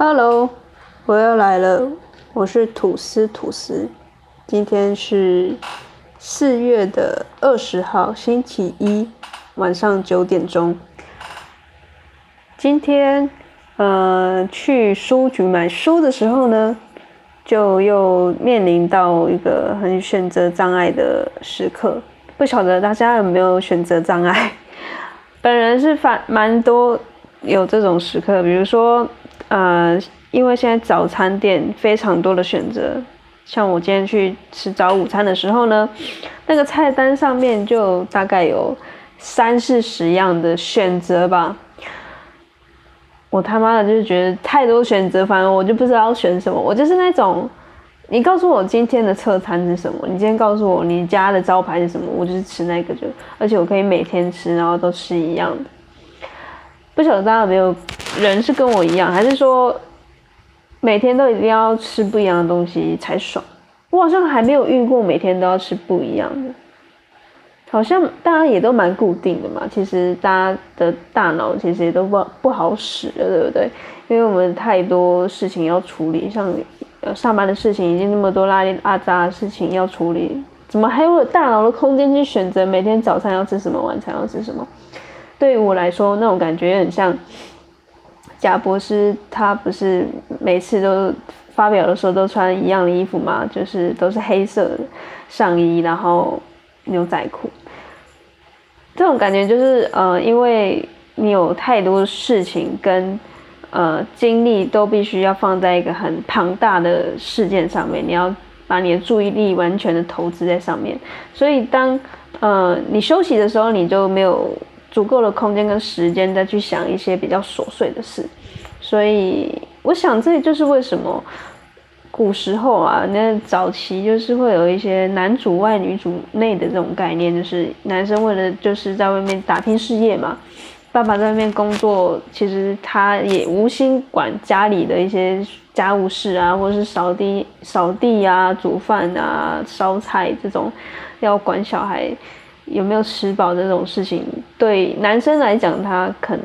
Hello，我又来了，我是吐司吐司。今天是四月的二十号，星期一晚上九点钟。今天呃去书局买书的时候呢，就又面临到一个很选择障碍的时刻。不晓得大家有没有选择障碍？本人是反蛮多有这种时刻，比如说。呃，因为现在早餐店非常多的选择，像我今天去吃早午餐的时候呢，那个菜单上面就大概有三四十样的选择吧。我他妈的就是觉得太多选择，反正我就不知道选什么。我就是那种，你告诉我今天的侧餐是什么，你今天告诉我你家的招牌是什么，我就是吃那个就，而且我可以每天吃，然后都吃一样的。不晓得大家有没有？人是跟我一样，还是说每天都一定要吃不一样的东西才爽？我好像还没有遇过每天都要吃不一样的，好像大家也都蛮固定的嘛。其实大家的大脑其实也都不不好使了，对不对？因为我们太多事情要处理，像上班的事情已经那么多拉里拉杂的事情要处理，怎么还有大脑的空间去选择每天早餐要吃什么，晚餐要吃什么？对于我来说，那种感觉很像。贾博士他不是每次都发表的时候都穿一样的衣服吗？就是都是黑色的上衣，然后牛仔裤。这种感觉就是呃，因为你有太多事情跟呃精力都必须要放在一个很庞大的事件上面，你要把你的注意力完全的投资在上面，所以当呃你休息的时候，你就没有。足够的空间跟时间再去想一些比较琐碎的事，所以我想这就是为什么古时候啊，那早期就是会有一些男主外女主内的这种概念，就是男生为了就是在外面打拼事业嘛，爸爸在外面工作，其实他也无心管家里的一些家务事啊，或者是扫地、扫地啊、煮饭啊、烧菜这种，要管小孩。有没有吃饱这种事情，对男生来讲，他可能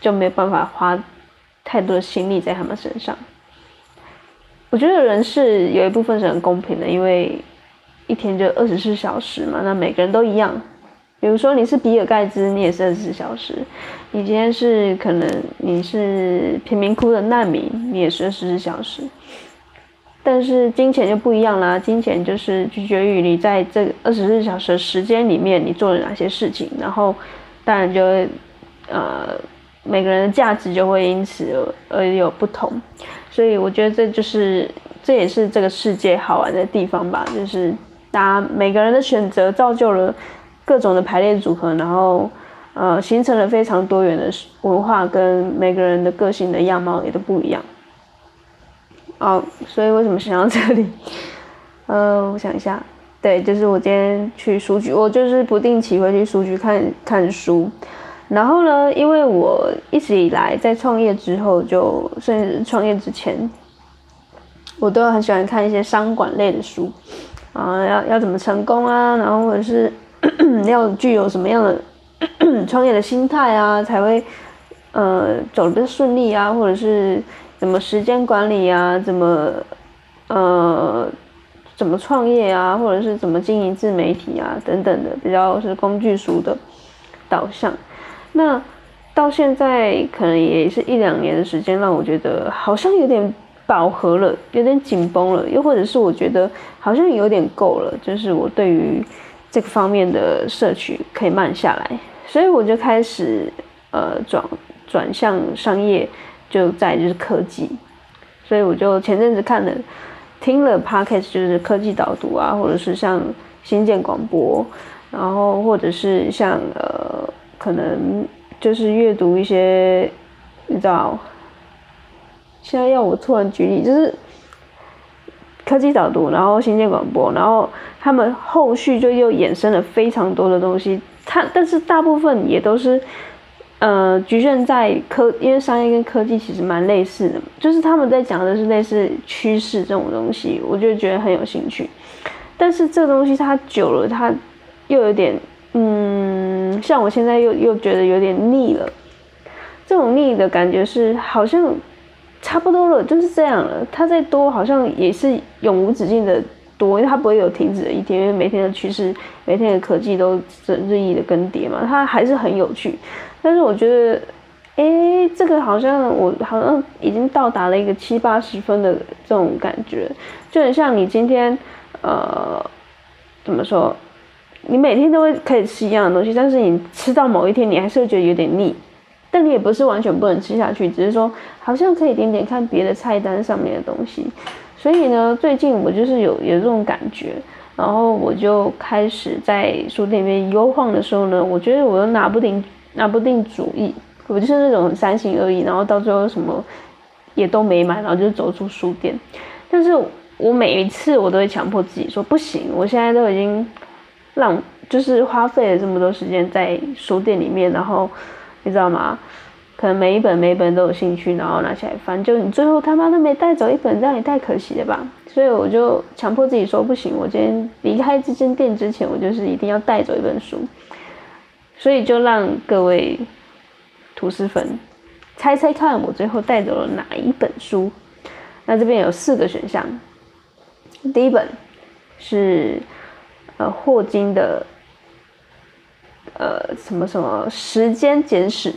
就没有办法花太多的心力在他们身上。我觉得人是有一部分是很公平的，因为一天就二十四小时嘛，那每个人都一样。比如说你是比尔盖茨，你也是二十四小时；你今天是可能你是贫民窟的难民，你也是二十四小时。但是金钱就不一样啦，金钱就是取决于你在这二十四小时时间里面你做了哪些事情，然后当然就呃每个人的价值就会因此而有不同，所以我觉得这就是这也是这个世界好玩的地方吧，就是大家每个人的选择造就了各种的排列组合，然后呃形成了非常多元的文化跟每个人的个性的样貌也都不一样。哦，所以为什么想到这里？呃，我想一下，对，就是我今天去书局，我就是不定期会去书局看看书。然后呢，因为我一直以来在创业之后，就甚至创业之前，我都很喜欢看一些商管类的书啊，要要怎么成功啊，然后或者是 要具有什么样的创业的心态啊，才会呃走得顺利啊，或者是。怎么时间管理啊？怎么，呃，怎么创业啊？或者是怎么经营自媒体啊？等等的，比较是工具书的导向。那到现在可能也是一两年的时间，让我觉得好像有点饱和了，有点紧绷了，又或者是我觉得好像有点够了，就是我对于这个方面的摄取可以慢下来，所以我就开始呃转转向商业。就在就是科技，所以我就前阵子看了听了 podcast，就是科技导读啊，或者是像新建广播，然后或者是像呃，可能就是阅读一些，你知道，现在要我突然举例，就是科技导读，然后新建广播，然后他们后续就又衍生了非常多的东西，它但是大部分也都是。呃，局限在科，因为商业跟科技其实蛮类似的，就是他们在讲的是类似趋势这种东西，我就觉得很有兴趣。但是这个东西它久了，它又有点，嗯，像我现在又又觉得有点腻了。这种腻的感觉是好像差不多了，就是这样了。它再多好像也是永无止境的多，因为它不会有停止的一天，因为每天的趋势、每天的科技都日益的更迭嘛，它还是很有趣。但是我觉得，哎，这个好像我好像已经到达了一个七八十分的这种感觉，就很像你今天，呃，怎么说？你每天都会可以吃一样的东西，但是你吃到某一天，你还是会觉得有点腻。但你也不是完全不能吃下去，只是说好像可以点点看别的菜单上面的东西。所以呢，最近我就是有有这种感觉，然后我就开始在书店里面悠晃的时候呢，我觉得我又拿不定拿不定主意，我就是那种三心二意，然后到最后什么也都没买，然后就走出书店。但是我每一次我都会强迫自己说不行，我现在都已经浪就是花费了这么多时间在书店里面，然后。你知道吗？可能每一本每一本都有兴趣，然后拿起来翻，就你最后他妈都没带走一本，这样也太可惜了吧！所以我就强迫自己说不行，我今天离开这间店之前，我就是一定要带走一本书。所以就让各位吐司粉猜猜看，我最后带走了哪一本书？那这边有四个选项，第一本是呃霍金的。呃，什么什么时间简史，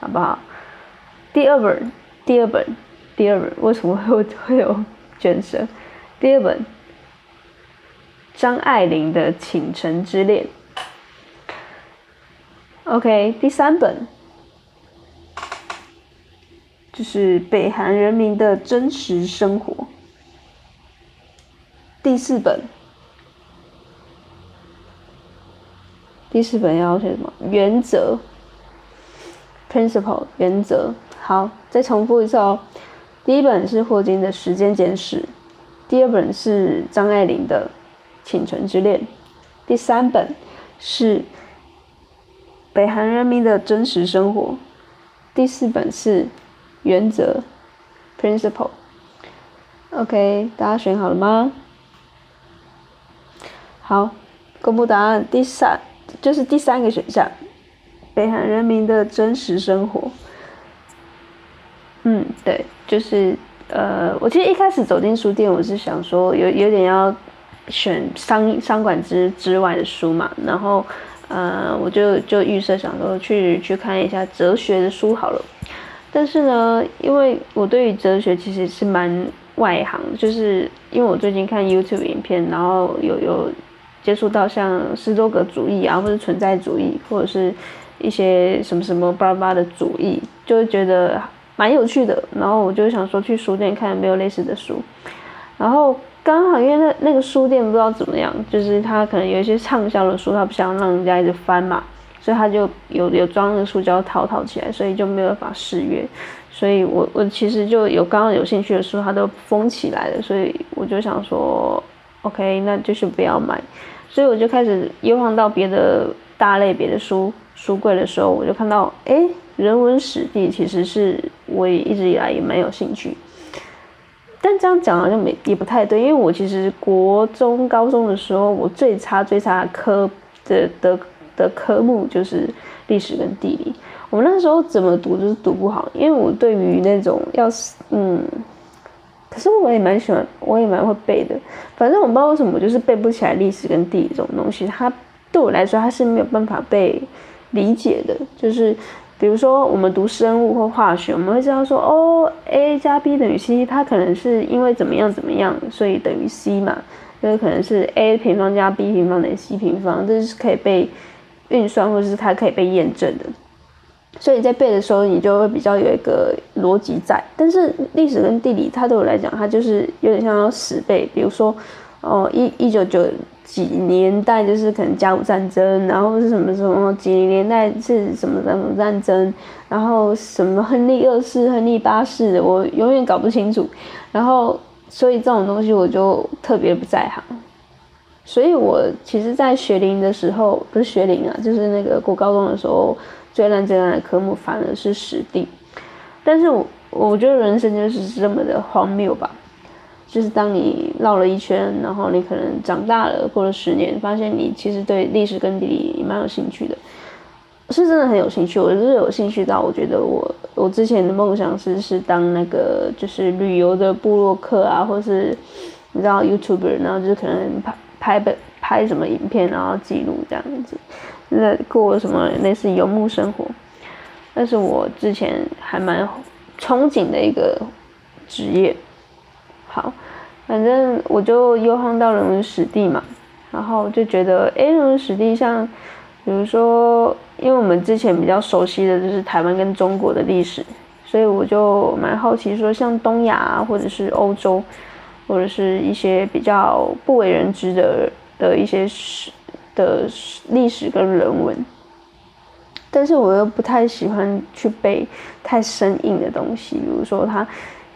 好不好？第二本，第二本，第二本，为什么会会有卷舌？第二本，张爱玲的《倾城之恋》。OK，第三本，就是北韩人民的真实生活。第四本。第四本要写什么？原则，principle，原则。好，再重复一次哦。第一本是霍金的《时间简史》，第二本是张爱玲的《倾城之恋》，第三本是北韩人民的真实生活，第四本是原则，principle。OK，大家选好了吗？好，公布答案。第三。就是第三个选项，北韩人民的真实生活。嗯，对，就是呃，我其实一开始走进书店，我是想说有有点要选商商管之之外的书嘛，然后呃，我就就预设想说去去看一下哲学的书好了。但是呢，因为我对于哲学其实是蛮外行，就是因为我最近看 YouTube 影片，然后有有。接触到像斯多葛主义啊，或者存在主义，或者是一些什么什么巴拉巴的主义，就会觉得蛮有趣的。然后我就想说去书店看有没有类似的书。然后刚好因为那那个书店不知道怎么样，就是他可能有一些畅销的书，他不想让人家一直翻嘛，所以他就有有装那个塑胶套套起来，所以就没有办法试阅。所以我我其实就有刚刚有兴趣的书，他都封起来了，所以我就想说，OK，那就是不要买。所以我就开始悠晃到别的大类别的书书柜的时候，我就看到，哎，人文史地其实是我也一直以来也蛮有兴趣。但这样讲好像没也不太对，因为我其实国中高中的时候，我最差最差科的的的科目就是历史跟地理。我们那时候怎么读就是读不好，因为我对于那种要是嗯。可是我也蛮喜欢，我也蛮会背的。反正我不知道为什么，就是背不起来历史跟地理这种东西。它对我来说，它是没有办法被理解的。就是比如说，我们读生物或化学，我们会知道说，哦，A 加 B 等于 C，它可能是因为怎么样怎么样，所以等于 C 嘛。就是可能是 A 平方加 B 平方等于 C 平方，这是可以被运算，或者是它可以被验证的。所以在背的时候，你就会比较有一个逻辑在。但是历史跟地理，它对我来讲，它就是有点像要死背。比如说，哦，一一九九几年代就是可能甲午战争，然后是什么什么几零年代是什么什么战争，然后什么亨利二世、亨利八世，我永远搞不清楚。然后，所以这种东西我就特别不在行。所以我其实，在学龄的时候，不是学龄啊，就是那个过高中的时候。最烂最烂的科目反而是史地，但是我我觉得人生就是这么的荒谬吧，就是当你绕了一圈，然后你可能长大了，过了十年，发现你其实对历史跟地理蛮有兴趣的，是真的很有兴趣，我是有兴趣到我觉得我我之前的梦想是是当那个就是旅游的部落客啊，或是你知道 YouTuber，然后就是可能拍拍本拍什么影片，然后记录这样子，那过什么类似游牧生活，那是我之前还蛮憧憬的一个职业。好，反正我就又晃到人文史地嘛，然后就觉得哎，人文史地像。比如说，因为我们之前比较熟悉的就是台湾跟中国的历史，所以我就蛮好奇，说像东亚或者是欧洲，或者是一些比较不为人知的的一些史的历史跟人文，但是我又不太喜欢去背太生硬的东西，比如说它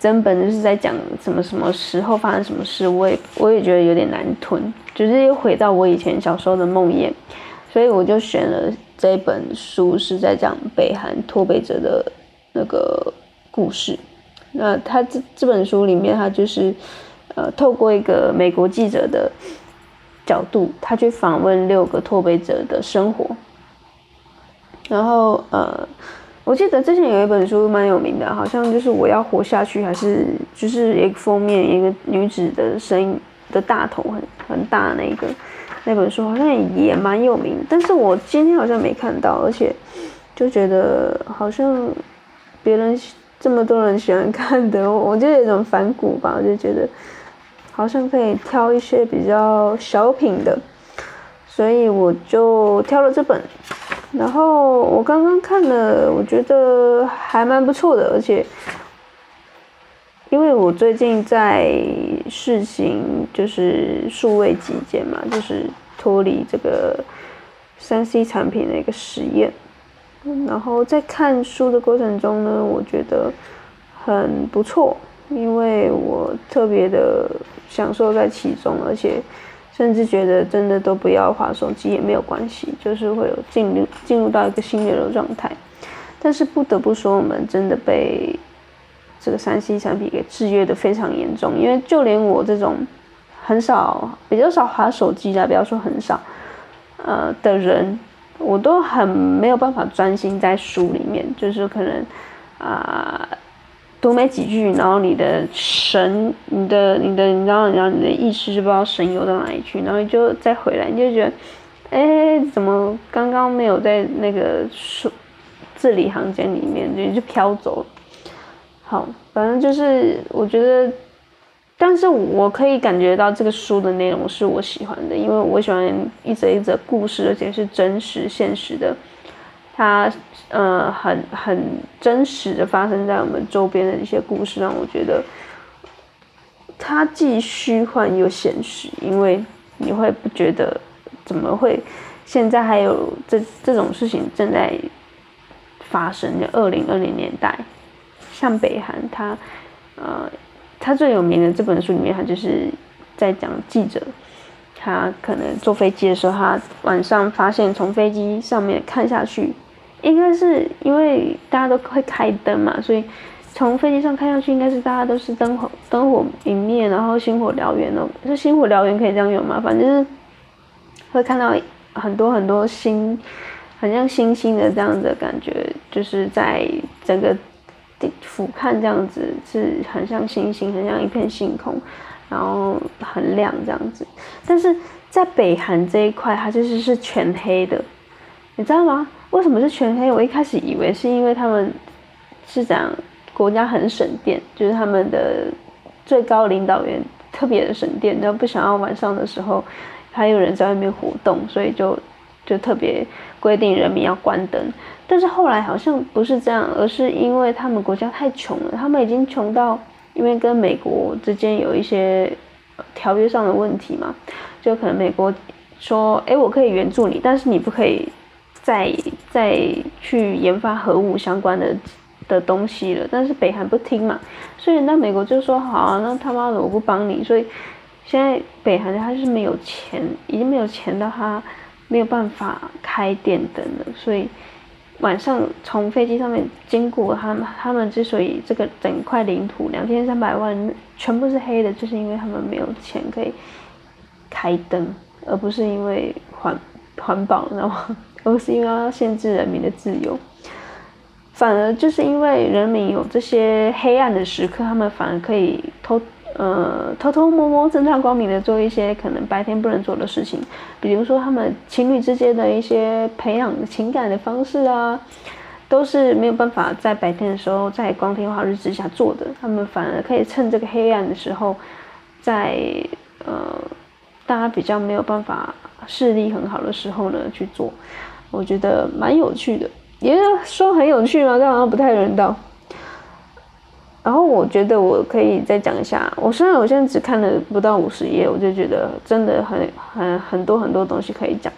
整本就是在讲什么什么时候发生什么事，我也我也觉得有点难吞，就是又回到我以前小时候的梦魇。所以我就选了这本书，是在讲北韩脱北者的那个故事。那他这这本书里面，他就是呃透过一个美国记者的角度，他去访问六个脱北者的生活。然后呃，我记得之前有一本书蛮有名的，好像就是我要活下去，还是就是一个封面一个女子的声音的大头很很大那个。那本书好像也蛮有名，但是我今天好像没看到，而且就觉得好像别人这么多人喜欢看的，我就有一种反骨吧，我就觉得好像可以挑一些比较小品的，所以我就挑了这本。然后我刚刚看了，我觉得还蛮不错的，而且因为我最近在试行。就是数位极简嘛，就是脱离这个三 C 产品的一个实验。然后在看书的过程中呢，我觉得很不错，因为我特别的享受在其中，而且甚至觉得真的都不要划手机也没有关系，就是会有进入进入到一个心流的状态。但是不得不说，我们真的被这个三 C 产品给制约的非常严重，因为就连我这种。很少，比较少划手机的，不要说很少，呃的人，我都很没有办法专心在书里面，就是可能啊读没几句，然后你的神，你的你的，你知道，然后你的意识就不知道神游到哪里去，然后你就再回来，你就觉得，哎，怎么刚刚没有在那个书字里行间里面，就就飘走了。好，反正就是我觉得。但是我可以感觉到这个书的内容是我喜欢的，因为我喜欢一则一则故事，而且是真实现实的，它呃很很真实的发生在我们周边的一些故事，让我觉得它既虚幻又现实，因为你会不觉得怎么会现在还有这这种事情正在发生？二零二零年代，像北韩，它呃。他最有名的这本书里面，他就是在讲记者，他可能坐飞机的时候，他晚上发现从飞机上面看下去，应该是因为大家都会开灯嘛，所以从飞机上看下去，应该是大家都是灯火灯火明灭，然后星火燎原哦。是星火燎原可以这样用吗？反正是会看到很多很多星，很像星星的这样的感觉，就是在整个。俯瞰这样子是很像星星，很像一片星空，然后很亮这样子。但是在北韩这一块，它就是是全黑的，你知道吗？为什么是全黑？我一开始以为是因为他们是讲国家很省电，就是他们的最高领导员特别的省电，然后不想要晚上的时候还有人在外面活动，所以就就特别规定人民要关灯。但是后来好像不是这样，而是因为他们国家太穷了，他们已经穷到，因为跟美国之间有一些条约上的问题嘛，就可能美国说，哎，我可以援助你，但是你不可以再再去研发核武相关的的东西了。但是北韩不听嘛，所以那美国就说，好啊，那他妈的我不帮你。所以现在北韩他是没有钱，已经没有钱到他没有办法开电灯了，所以。晚上从飞机上面经过，他们他们之所以这个整块领土两千三百万全部是黑的，就是因为他们没有钱可以开灯，而不是因为环环保，知道吗？而是因为要限制人民的自由。反而就是因为人民有这些黑暗的时刻，他们反而可以偷呃偷偷摸摸、正大光明的做一些可能白天不能做的事情，比如说他们情侣之间的一些培养情感的方式啊，都是没有办法在白天的时候在光天化日之下做的，他们反而可以趁这个黑暗的时候，在呃大家比较没有办法视力很好的时候呢去做，我觉得蛮有趣的。也说很有趣吗？但好像不太人道。然后我觉得我可以再讲一下。我虽然我现在只看了不到五十页，我就觉得真的很很很多很多东西可以讲。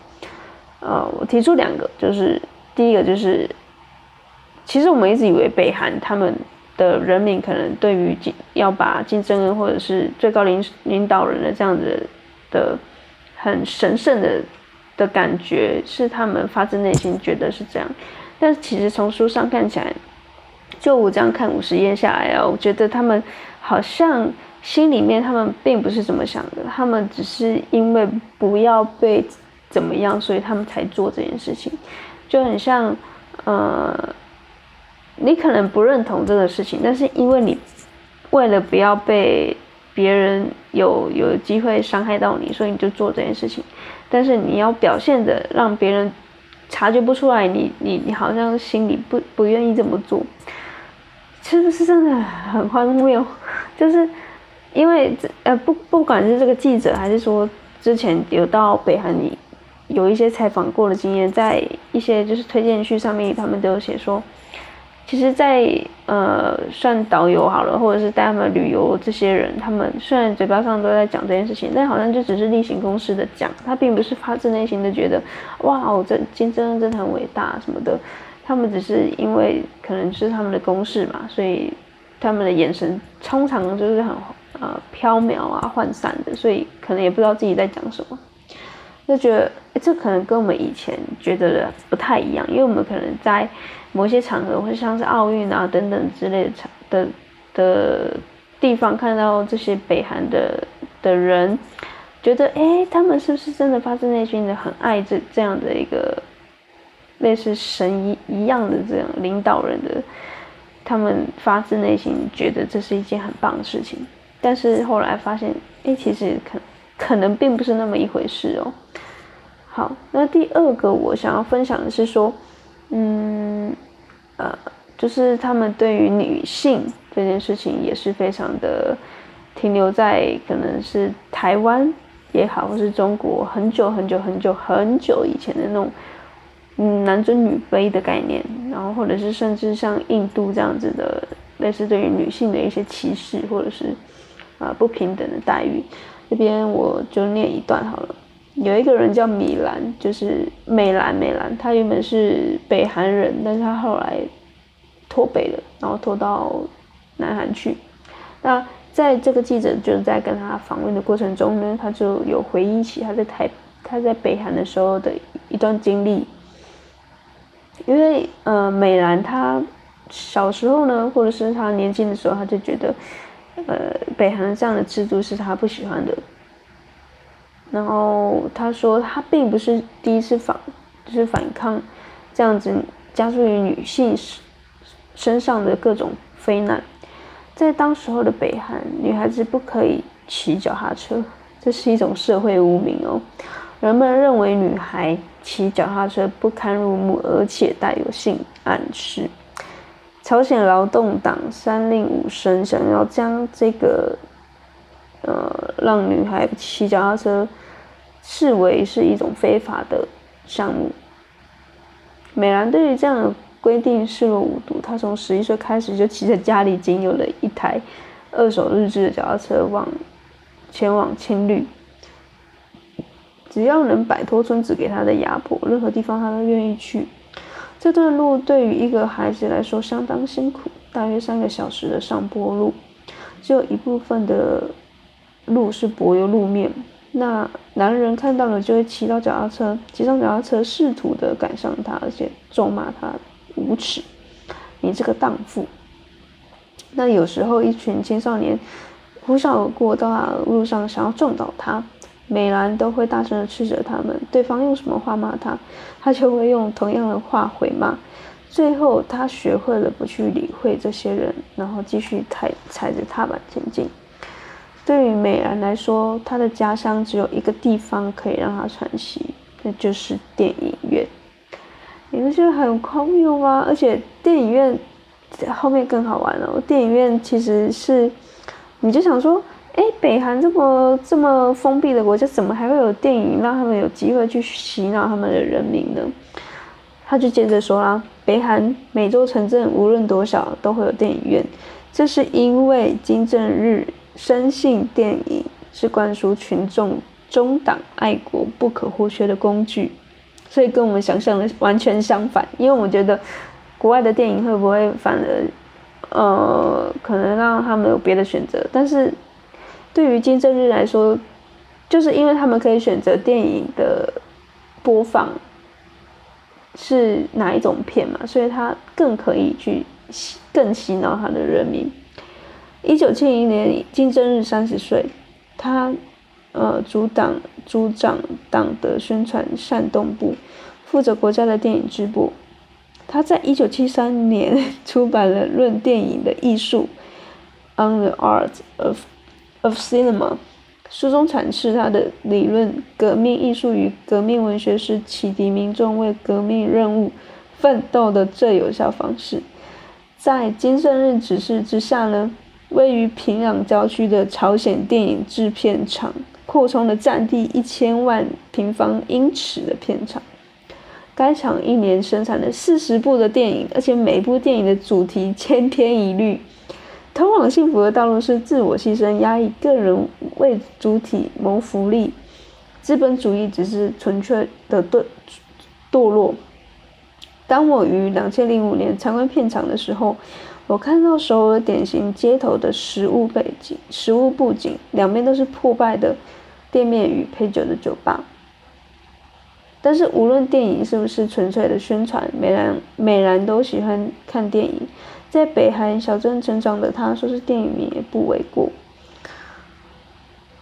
呃，我提出两个，就是第一个就是，其实我们一直以为北韩他们的人民可能对于要把金正恩或者是最高领领导人的这样子的很神圣的的感觉，是他们发自内心觉得是这样。但其实从书上看起来，就我这样看五十页下来啊，我觉得他们好像心里面他们并不是这么想的，他们只是因为不要被怎么样，所以他们才做这件事情，就很像，呃，你可能不认同这个事情，但是因为你为了不要被别人有有机会伤害到你，所以你就做这件事情，但是你要表现的让别人。察觉不出来，你你你好像心里不不愿意这么做，是不是真的很荒谬？就是因为这呃不不管是这个记者，还是说之前有到北韩里有一些采访过的经验，在一些就是推荐序上面，他们都有写说。其实，在呃算导游好了，或者是带他们旅游这些人，他们虽然嘴巴上都在讲这件事情，但好像就只是例行公事的讲，他并不是发自内心的觉得，哇，我这金正恩真的很伟大什么的。他们只是因为可能是他们的公事嘛，所以他们的眼神通常就是很呃飘渺啊、涣散的，所以可能也不知道自己在讲什么，就觉得这可能跟我们以前觉得的不太一样，因为我们可能在。某些场合，或者像是奥运啊等等之类的场的的地方，看到这些北韩的的人，觉得哎，他们是不是真的发自内心的很爱这这样的一个类似神一一样的这样领导人的？他们发自内心觉得这是一件很棒的事情，但是后来发现，哎，其实可可能并不是那么一回事哦。好，那第二个我想要分享的是说，嗯。呃，就是他们对于女性这件事情也是非常的停留在可能是台湾也好，或是中国很久很久很久很久以前的那种嗯男尊女卑的概念，然后或者是甚至像印度这样子的类似对于女性的一些歧视或者是啊不平等的待遇，这边我就念一段好了。有一个人叫米兰，就是美兰，美兰，他原本是北韩人，但是他后来脱北了，然后脱到南韩去。那在这个记者就在跟他访问的过程中呢，他就有回忆起他在台他在北韩的时候的一段经历。因为呃，美兰他小时候呢，或者是他年轻的时候，他就觉得呃，北韩这样的制度是他不喜欢的。然后他说，他并不是第一次反，就是反抗这样子加注于女性身上的各种非难。在当时候的北韩，女孩子不可以骑脚踏车，这是一种社会污名哦。人们认为女孩骑脚踏车不堪入目，而且带有性暗示。朝鲜劳动党三令五申想要将这个，呃，让女孩骑脚踏车。视为是一种非法的项目。美兰对于这样的规定视若无睹，她从十一岁开始就骑着家里仅有的一台二手日制的脚踏车往前往青旅。只要能摆脱村子给她的压迫，任何地方她都愿意去。这段路对于一个孩子来说相当辛苦，大约三个小时的上坡路，只有一部分的路是柏油路面。那男人看到了就会骑到脚踏车，骑上脚踏车，试图的赶上他，而且咒骂他无耻，你这个荡妇。那有时候一群青少年呼啸而过，到路上想要撞倒他，美兰都会大声的斥责他们，对方用什么话骂他，他就会用同样的话回骂。最后，他学会了不去理会这些人，然后继续踩踩着踏板前进。对于美兰来说，她的家乡只有一个地方可以让她喘息，那就是电影院。你不觉得很荒谬吗？而且电影院后面更好玩了。电影院其实是，你就想说，哎，北韩这么这么封闭的国家，怎么还会有电影让他们有机会去洗脑他们的人民呢？他就接着说啦，北韩每周城镇无论多小都会有电影院，这是因为金正日。深信电影是灌输群众中党爱国不可或缺的工具，所以跟我们想象的完全相反。因为我觉得国外的电影会不会反而，呃，可能让他们有别的选择。但是对于金正日来说，就是因为他们可以选择电影的播放是哪一种片嘛，所以他更可以去洗更洗脑他的人民。一九七零年，金正日三十岁，他，呃，主党主掌党的宣传煽动部，负责国家的电影制播。他在一九七三年 出版了《论电影的艺术》（On the Art of of Cinema），书中阐释他的理论：革命艺术与革命文学是启迪民众为革命任务奋斗的最有效方式。在金正日指示之下呢？位于平壤郊区的朝鲜电影制片厂扩充了占地一千万平方英尺的片场。该厂一年生产了四十部的电影，而且每部电影的主题千篇一律：通往幸福的道路是自我牺牲、压抑个人为主体谋福利。资本主义只是纯粹的堕堕落。当我于两千零五年参观片场的时候。我看到首尔典型街头的食物背景、食物布景，两边都是破败的店面与配酒的酒吧。但是无论电影是不是纯粹的宣传，美兰美兰都喜欢看电影。在北韩小镇成长的他，说是电影迷也不为过。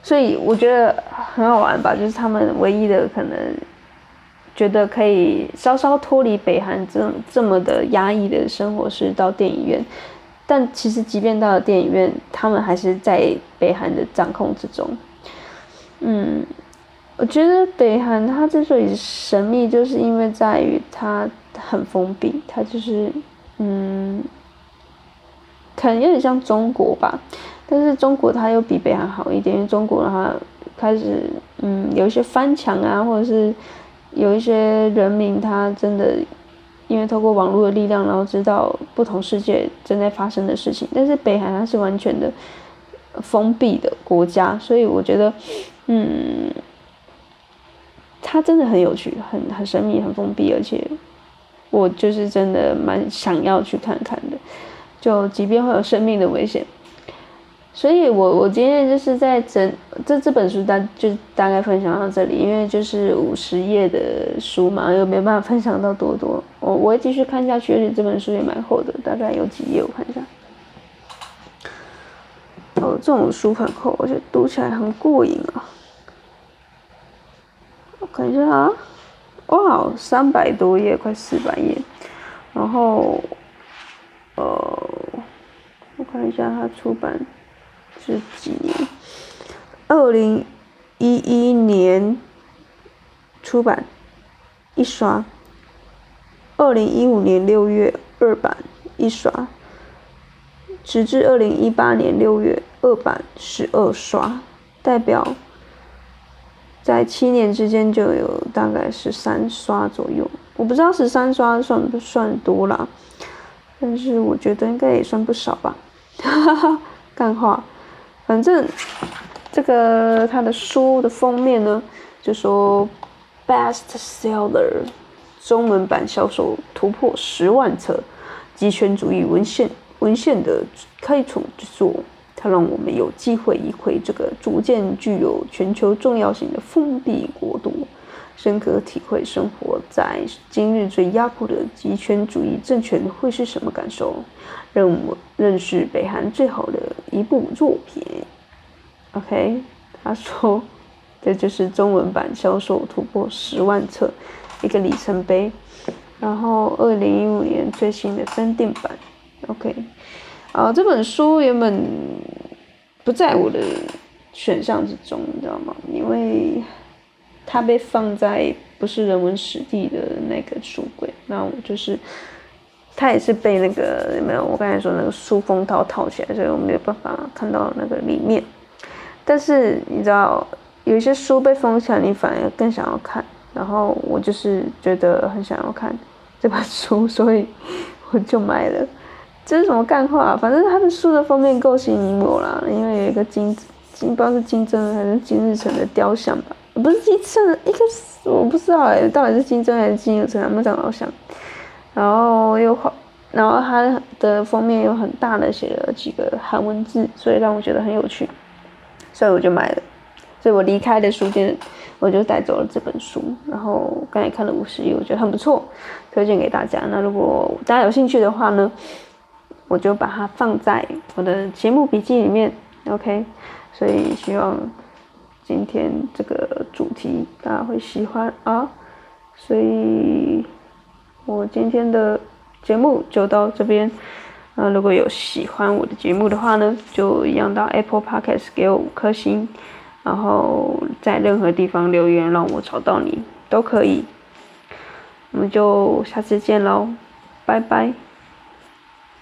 所以我觉得很好玩吧，就是他们唯一的可能。觉得可以稍稍脱离北韩这这么的压抑的生活是到电影院，但其实即便到了电影院，他们还是在北韩的掌控之中。嗯，我觉得北韩它之所以神秘，就是因为在于它很封闭，它就是嗯，可能有点像中国吧，但是中国它又比北韩好一点，因为中国的话开始嗯有一些翻墙啊，或者是。有一些人民，他真的因为透过网络的力量，然后知道不同世界正在发生的事情。但是北韩它是完全的封闭的国家，所以我觉得，嗯，它真的很有趣，很很神秘，很封闭，而且我就是真的蛮想要去看看的。就即便会有生命的危险。所以，我我今天就是在整这这本书大就大概分享到这里，因为就是五十页的书嘛，又没办法分享到多多。我我会继续看下去，而且这本书也蛮厚的，大概有几页，我看一下。哦，这种书很厚，而且读起来很过瘾啊。我看一下啊，哇，三百多页，快四百页。然后，呃，我看一下它出版。是几年？二零一一年出版一刷，二零一五年六月二版一刷，直至二零一八年六月二版十二刷，代表在七年之间就有大概十三刷左右。我不知道十三刷算不算多啦，但是我觉得应该也算不少吧。哈 哈，干话。反正这个他的书的封面呢，就说 best seller，中文版销售突破十万册，极权主义文献文献的开创之作，它让我们有机会一窥这个逐渐具有全球重要性的封闭国度，深刻体会生活在今日最压迫的极权主义政权会是什么感受。让我认识北韩最好的一部作品。OK，他说这就是中文版销售突破十万册，一个里程碑。然后二零一五年最新的增订版，OK，啊，这本书原本不在我的选项之中，你知道吗？因为它被放在不是人文史地的那个书柜，那我就是，它也是被那个有没有？我刚才说那个书封套套起来，所以我没有办法看到那个里面。但是你知道，有一些书被封起来，你反而更想要看。然后我就是觉得很想要看。这本书，所以我就买了。这是什么干话？反正他的书的封面够吸引我啦，因为有一个金金，不知道是金正恩还是金日成的雕像吧？不是金正，一个是我不知道哎，到底是金正还是金日成？他们长得好像。然后又画，然后它的封面又很大的写了几个韩文字，所以让我觉得很有趣，所以我就买了。所以我离开的书店，我就带走了这本书。然后刚才看了五十页，我觉得很不错，推荐给大家。那如果大家有兴趣的话呢，我就把它放在我的节目笔记里面。OK，所以希望今天这个主题大家会喜欢啊。所以我今天的节目就到这边。那如果有喜欢我的节目的话呢，就一样到 Apple Podcast 给我五颗星。然后在任何地方留言让我找到你都可以，我们就下次见喽，拜拜。